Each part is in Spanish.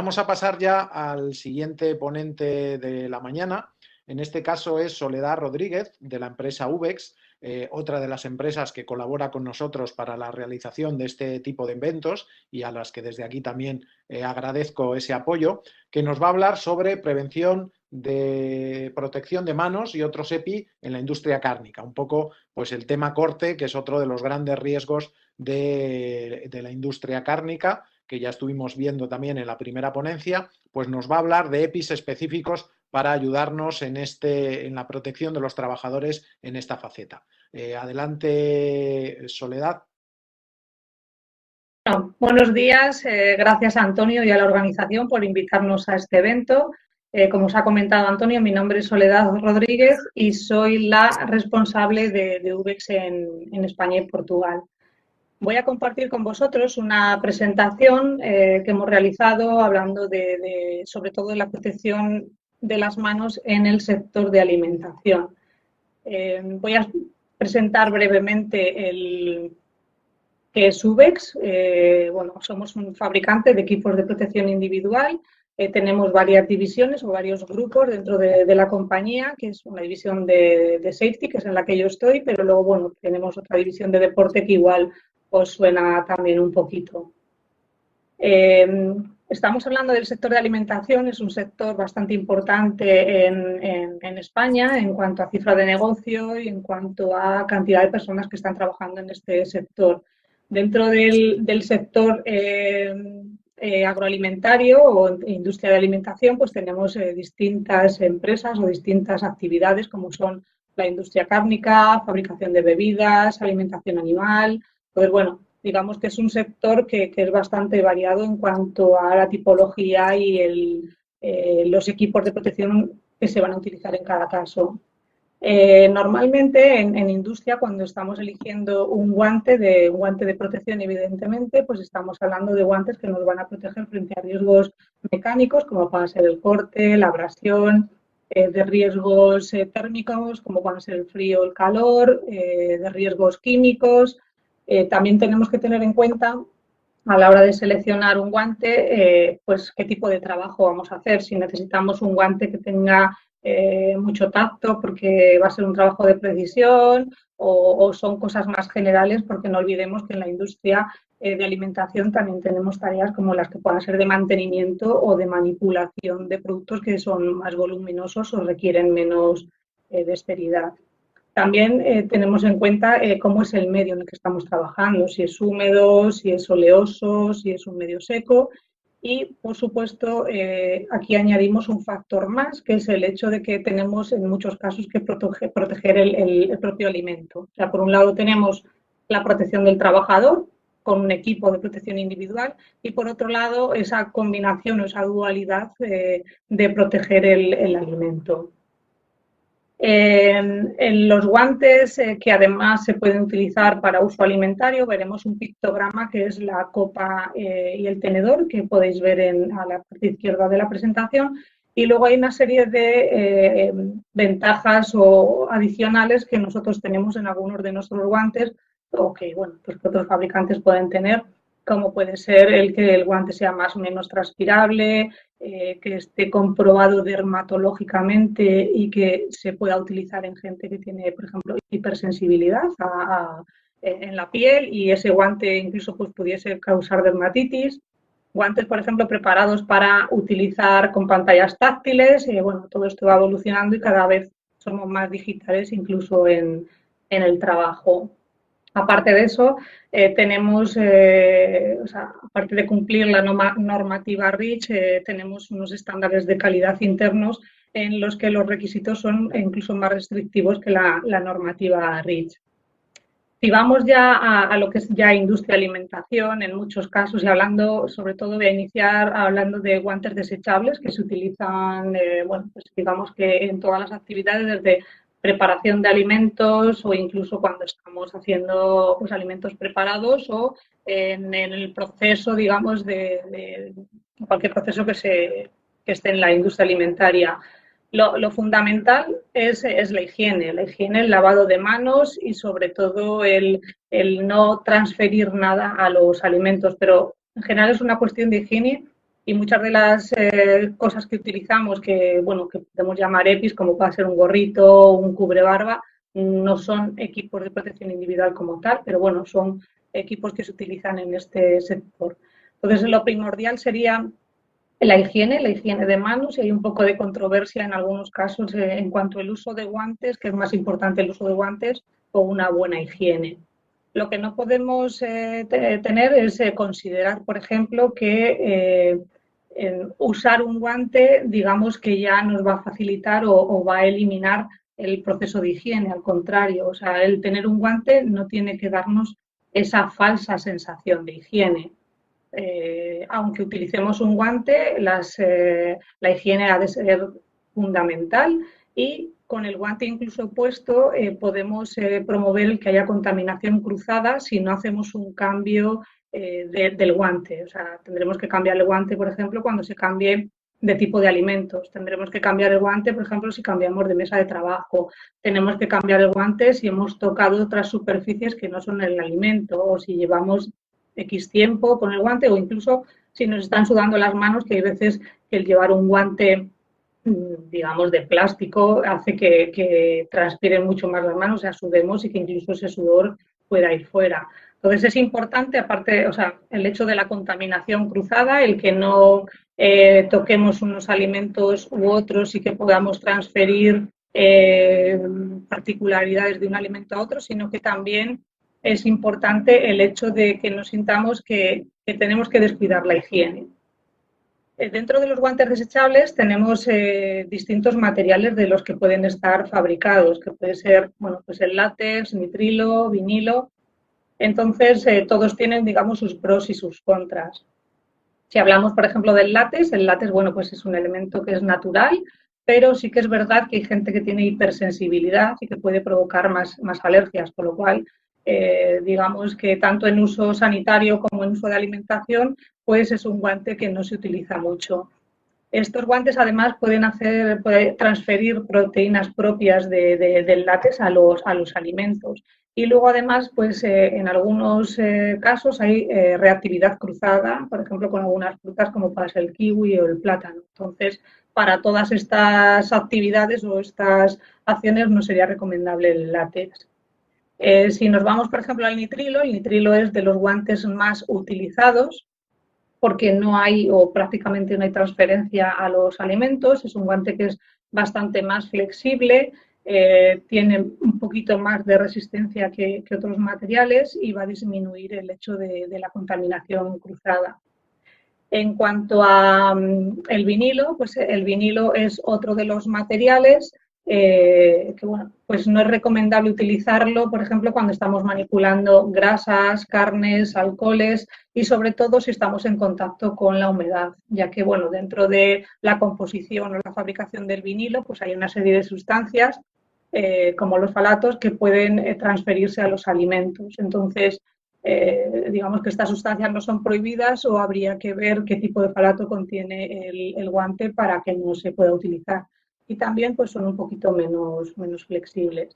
Vamos a pasar ya al siguiente ponente de la mañana. En este caso es Soledad Rodríguez, de la empresa UBEX, eh, otra de las empresas que colabora con nosotros para la realización de este tipo de eventos y a las que desde aquí también eh, agradezco ese apoyo, que nos va a hablar sobre prevención de protección de manos y otros EPI en la industria cárnica. Un poco, pues el tema corte, que es otro de los grandes riesgos de, la industria cárnica, que ya estuvimos viendo también en la primera ponencia, pues nos va a hablar de EPIs específicos para ayudarnos en, este, en la protección de los trabajadores en esta faceta. Eh, adelante, Soledad. buenos días, eh, gracias a Antonio y a la organización por invitarnos a este evento. Eh, como os ha comentado Antonio, mi nombre es Soledad Rodríguez y soy la responsable de, de UBEX en, España y Portugal. Voy a compartir con vosotros una presentación que hemos realizado hablando de, sobre todo de la protección de las manos en el sector de alimentación. Eh, voy a presentar brevemente el que es UBEX. Eh, bueno, somos un fabricante de equipos de protección individual. Eh, tenemos varias divisiones o varios grupos dentro de, la compañía, que es una división de, safety, que es en la que yo estoy, pero luego, bueno, tenemos otra división de deporte que igual os suena también un poquito. Estamos hablando del sector de alimentación, es un sector bastante importante en, España en cuanto a cifra de negocio y en cuanto a cantidad de personas que están trabajando en este sector. Dentro del, sector eh, eh, agroalimentario o industria de alimentación, pues tenemos eh, distintas empresas o distintas actividades como son la industria cárnica, fabricación de bebidas, alimentación animal. Pues bueno, digamos que es un sector que, es bastante variado en cuanto a la tipología y eh, los equipos de protección que se van a utilizar en cada caso. Eh, normalmente en, industria, cuando estamos eligiendo un guante de guante de protección, evidentemente, pues estamos hablando de guantes que nos van a proteger frente a riesgos mecánicos, como pueden ser el corte, la abrasión, eh, de riesgos térmicos, como pueden ser el frío, el calor, de riesgos químicos, eh, también tenemos que tener en cuenta a la hora de seleccionar un guante, eh, pues qué tipo de trabajo vamos a hacer. Si necesitamos un guante que tenga eh, mucho tacto porque va a ser un trabajo de precisión o, son cosas más generales porque no olvidemos que en la industria de alimentación también tenemos tareas como las que puedan ser de mantenimiento o de manipulación de productos que son más voluminosos o requieren menos dexteridad. También eh, tenemos en cuenta eh, cómo es el medio en el que estamos trabajando, si es húmedo, si es oleoso, si es un medio seco. Y, por supuesto, eh, aquí añadimos un factor más, que es el hecho de que tenemos en muchos casos que proteger el, propio alimento. O sea, por un lado tenemos la protección del trabajador con un equipo de protección individual y, por otro lado, esa combinación o esa dualidad de proteger el alimento. En, los guantes eh, que además se pueden utilizar para uso alimentario veremos un pictograma que es la copa eh, y el tenedor que podéis ver en, a la parte izquierda de la presentación. Y luego hay una serie de eh, ventajas o adicionales que nosotros tenemos en algunos de nuestros guantes o que bueno pues que otros fabricantes pueden tener como puede ser el que el guante sea más o menos transpirable, eh, que esté comprobado dermatológicamente y que se pueda utilizar en gente que tiene, por ejemplo, hipersensibilidad en la piel y ese guante incluso pues, pudiese causar dermatitis. Guantes, por ejemplo, preparados para utilizar con pantallas táctiles. Eh, bueno, todo esto va evolucionando y cada vez somos más digitales incluso en, en el trabajo. Aparte de eso, eh, tenemos, eh, o sea, aparte de cumplir la normativa REACH, eh, tenemos unos estándares de calidad internos en los que los requisitos son incluso más restrictivos que la, normativa REACH. Si vamos ya a, lo que es ya industria alimentación, en muchos casos, y hablando sobre todo de iniciar hablando de guantes desechables que se utilizan, bueno, pues digamos que en todas las actividades, desde preparación de alimentos o incluso cuando estamos haciendo pues, alimentos preparados o en, el proceso, digamos, de, cualquier proceso que, se, que esté en la industria alimentaria. Lo, fundamental es, es, la higiene, la higiene, el lavado de manos y sobre todo el, el no transferir nada a los alimentos, pero en general es una cuestión de higiene Y muchas de las eh, cosas que utilizamos, que bueno, que podemos llamar EPIs, como puede ser un gorrito, un cubre barba, no son equipos de protección individual como tal, pero bueno, son equipos que se utilizan en este sector. Entonces, lo primordial sería la higiene, la higiene de manos, y hay un poco de controversia en algunos casos eh, en cuanto al uso de guantes, que es más importante el uso de guantes o una buena higiene. Lo que no podemos eh, tener es eh, considerar, por ejemplo, que usar un guante, digamos que ya nos va a facilitar o, va a eliminar el proceso de higiene. Al contrario, o sea, el tener un guante no tiene que darnos esa falsa sensación de higiene. Eh, aunque utilicemos un guante, eh, la higiene ha de ser fundamental y con el guante incluso puesto eh, podemos promover el que haya contaminación cruzada si no hacemos un cambio del guante. O sea, tendremos que cambiar el guante, por ejemplo, cuando se cambie de tipo de alimentos. Tendremos que cambiar el guante, por ejemplo, si cambiamos de mesa de trabajo. Tenemos que cambiar el guante si hemos tocado otras superficies que no son el alimento o si llevamos X tiempo con el guante o incluso si nos están sudando las manos, que hay veces que el llevar un guante, mm, digamos, de plástico hace que, que transpiren mucho más las manos, o sea, sudemos y que incluso ese sudor pueda ir fuera. Entonces es importante, aparte, o sea, el hecho de la contaminación cruzada, el que no eh, toquemos unos alimentos u otros y que podamos transferir eh, particularidades de un alimento a otro, sino que también es importante el hecho de que nos sintamos que, tenemos que descuidar la higiene. Eh, dentro de los guantes desechables tenemos distintos materiales de los que pueden estar fabricados, que puede ser, bueno, pues el látex, nitrilo, vinilo. Entonces, eh, todos tienen, digamos, sus pros y sus contras. Si hablamos, por ejemplo, del látex, el látex, bueno, pues es un elemento que es natural, pero sí que es verdad que hay gente que tiene hipersensibilidad y que puede provocar más, más alergias, por lo cual eh, digamos que tanto en uso sanitario como en uso de alimentación, pues es un guante que no se utiliza mucho. Estos guantes además pueden hacer, transferir proteínas propias del látex a los, a los alimentos. Y luego además, pues eh, en algunos eh, casos hay reactividad cruzada, por ejemplo, con algunas frutas como puede ser el kiwi o el plátano. Entonces, para todas estas actividades o estas acciones no sería recomendable el látex. Eh, si nos vamos, por ejemplo, al nitrilo, el nitrilo es de los guantes más utilizados porque no hay o prácticamente no hay transferencia a los alimentos. Es un guante que es bastante más flexible, eh, tiene un poquito más de resistencia que, otros materiales y va a disminuir el hecho de, la contaminación cruzada. En cuanto a mm, el vinilo, pues el vinilo es otro de los materiales eh, que bueno, pues no es recomendable utilizarlo, por ejemplo, cuando estamos manipulando grasas, carnes, alcoholes y sobre todo si estamos en contacto con la humedad, ya que bueno, dentro de la composición o la fabricación del vinilo, pues hay una serie de sustancias eh, como los falatos que pueden eh, transferirse a los alimentos. Entonces, digamos que estas sustancias no son prohibidas o habría que ver qué tipo de falato contiene el guante para que no se pueda utilizar y también pues, son un poquito menos, menos flexibles.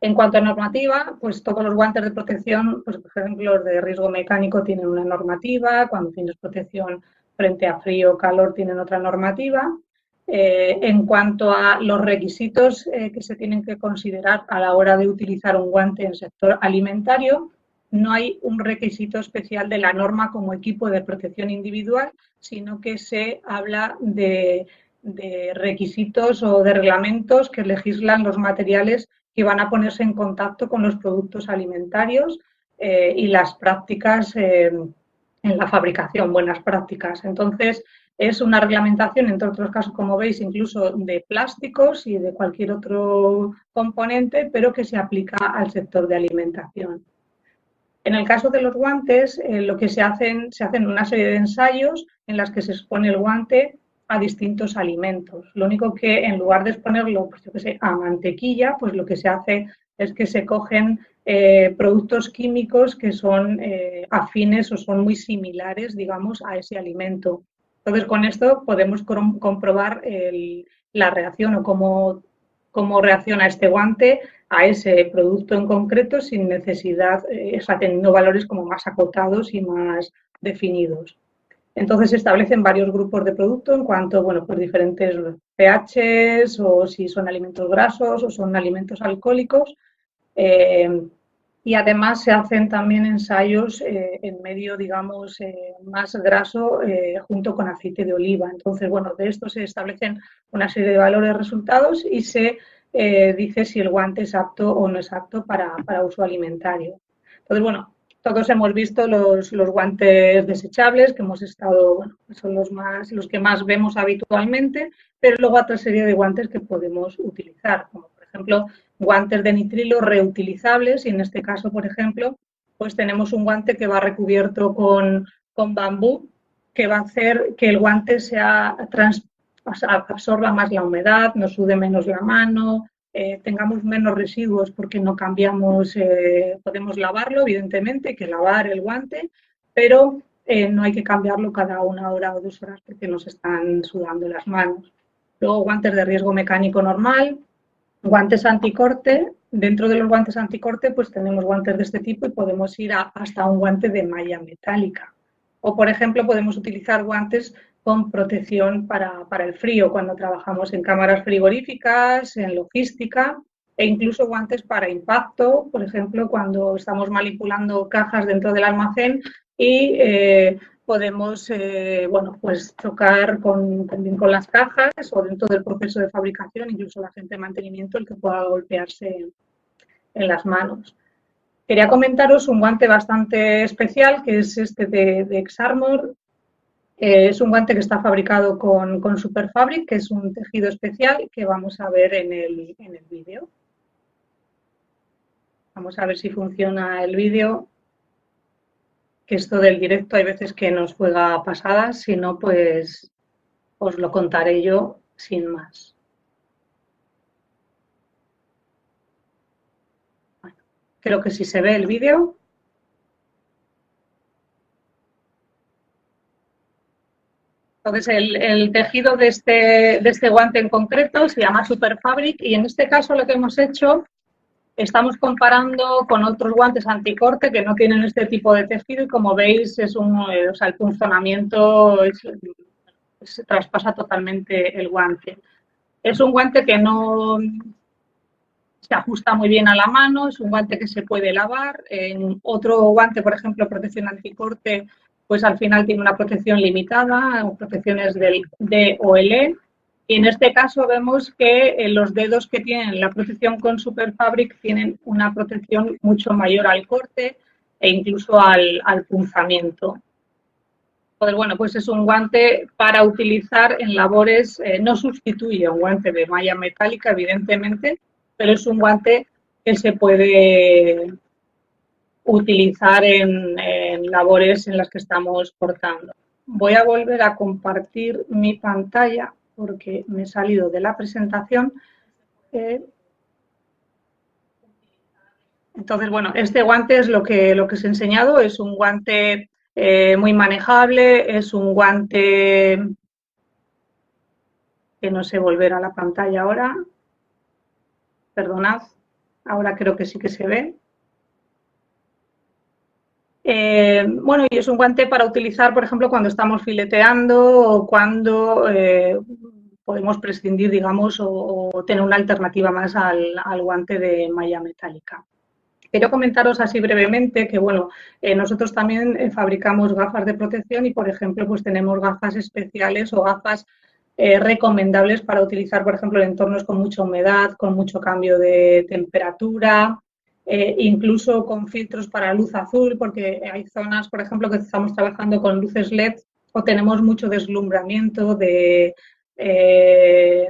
En cuanto a normativa, pues todos los guantes de protección, pues, por ejemplo, los de riesgo mecánico tienen una normativa, cuando tienes protección frente a frío o calor tienen otra normativa. Eh, en cuanto a los requisitos eh, que se tienen que considerar a la hora de utilizar un guante en sector alimentario, no hay un requisito especial de la norma como equipo de protección individual, sino que se habla de de requisitos o de reglamentos que legislan los materiales que van a ponerse en contacto con los productos alimentarios eh, y las prácticas eh, en la fabricación, buenas prácticas. Entonces, es una reglamentación, entre otros casos, como veis, incluso de plásticos y de cualquier otro componente, pero que se aplica al sector de alimentación. En el caso de los guantes, eh, lo que se hacen, se hacen una serie de ensayos en las que se expone el guante distintos alimentos. Lo único que en lugar de exponerlo, pues yo que sé, a mantequilla, pues lo que se hace es que se cogen eh, productos químicos que son eh, afines o son muy similares, digamos, a ese alimento. Entonces, con esto podemos comprobar la reacción o cómo, cómo reacciona este guante a ese producto en concreto sin necesidad, eh, o sea, teniendo valores como más acotados y más definidos. Entonces se establecen varios grupos de producto en cuanto, bueno, pues diferentes pHs o si son alimentos grasos o son alimentos alcohólicos. Eh, y además se hacen también ensayos eh, en medio, digamos, eh, más graso junto con aceite de oliva. Entonces, bueno, de esto se establecen una serie de valores resultados y se dice si el guante es apto o no es apto para, para uso alimentario. Entonces, bueno, todos hemos visto los, guantes desechables, que hemos estado, bueno, son los, más, los que más vemos habitualmente, pero luego otra serie de guantes que podemos utilizar, como por ejemplo guantes de nitrilo reutilizables y en este caso, por ejemplo, pues tenemos un guante que va recubierto con, con bambú, que va a hacer que el guante sea absorba más la humedad, no sude menos la mano, eh, tengamos menos residuos porque no cambiamos, eh, podemos lavarlo, evidentemente, que lavar el guante, pero eh, no hay que cambiarlo cada una hora o dos horas porque nos están sudando las manos. Luego guantes de riesgo mecánico normal, guantes anticorte. Dentro de los guantes anticorte pues tenemos guantes de este tipo y podemos ir hasta un guante de malla metálica. O por ejemplo podemos utilizar guantes con protección para, para, el frío cuando trabajamos en cámaras frigoríficas, en logística e incluso guantes para impacto, por ejemplo, cuando estamos manipulando cajas dentro del almacén y eh, podemos eh, bueno, pues chocar con, también con las cajas o dentro del proceso de fabricación, incluso la gente de mantenimiento, el que pueda golpearse en las manos. Quería comentaros un guante bastante especial, que es este de, de Exarmor, eh, es un guante que está fabricado con, con Superfabric, que es un tejido especial que vamos a ver en el, en el vídeo. Vamos a ver si funciona el vídeo. Que esto del directo hay veces que nos juega pasadas, si no, pues os lo contaré yo sin más. creo que si se ve el vídeo. Entonces, el, tejido de este, de este guante en concreto se llama Superfabric y en este caso lo que hemos hecho, estamos comparando con otros guantes anticorte que no tienen este tipo de tejido y como veis, es un, eh, o sea, el punzonamiento se traspasa totalmente el guante. Es un guante que no se ajusta muy bien a la mano, es un guante que se puede lavar. En otro guante, por ejemplo, protección anticorte, pues al final tiene una protección limitada, protecciones del D o el E. Y en este caso vemos que eh, los dedos que tienen la protección con Superfabric tienen una protección mucho mayor al corte e incluso al, punzamiento. Entonces, bueno, pues es un guante para utilizar en labores, eh, no sustituye un guante de malla metálica, evidentemente, pero es un guante que se puede utilizar en, labores en las que estamos cortando. Voy a volver a compartir mi pantalla porque me he salido de la presentación. Eh, entonces, bueno, este guante es lo que, lo que os he enseñado, es un guante eh, muy manejable, es un guante que no sé volver a la pantalla ahora. Perdonad, ahora creo que sí que se ve. Eh, bueno, y es un guante para utilizar, por ejemplo, cuando estamos fileteando o cuando eh, podemos prescindir, digamos, o, tener una alternativa más al, guante de malla metálica. Quiero comentaros así brevemente que, bueno, eh, nosotros también fabricamos gafas de protección y, por ejemplo, pues tenemos gafas especiales o gafas recomendables para utilizar, por ejemplo, en entornos con mucha humedad, con mucho cambio de temperatura, eh, incluso con filtros para luz azul, porque hay zonas, por ejemplo, que estamos trabajando con luces LED o tenemos mucho deslumbramiento de, eh,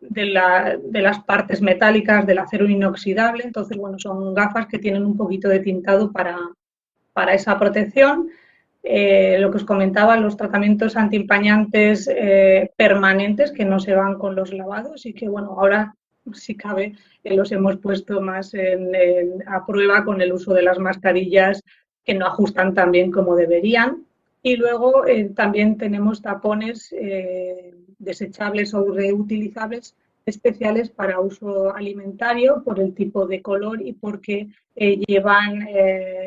de, las partes metálicas del acero inoxidable. Entonces, bueno, son gafas que tienen un poquito de tintado para, para esa protección. Eh, lo que os comentaba, los tratamientos antimpañantes permanentes que no se van con los lavados y que, bueno, ahora si cabe, eh, los hemos puesto más a prueba con el uso de las mascarillas que no ajustan tan bien como deberían. Y luego eh, también tenemos tapones eh, desechables o reutilizables especiales para uso alimentario por el tipo de color y porque llevan,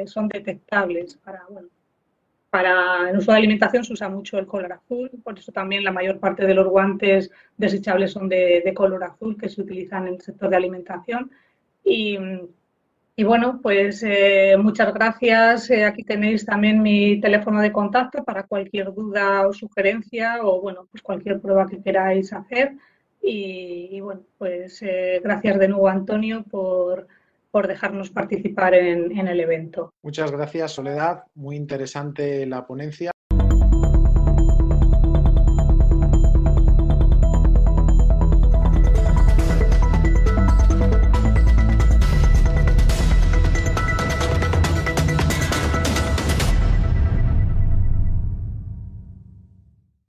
son detectables para, Para el uso de alimentación se usa mucho el color azul, por eso también la mayor parte de los guantes desechables son de, color azul que se utilizan en el sector de alimentación. Y, bueno, pues eh, muchas gracias. Eh, aquí tenéis también mi teléfono de contacto para cualquier duda o sugerencia o bueno, pues cualquier prueba que queráis hacer. Y, bueno, pues eh, gracias de nuevo Antonio por por dejarnos participar en, en el evento. Muchas gracias, Soledad. Muy interesante la ponencia.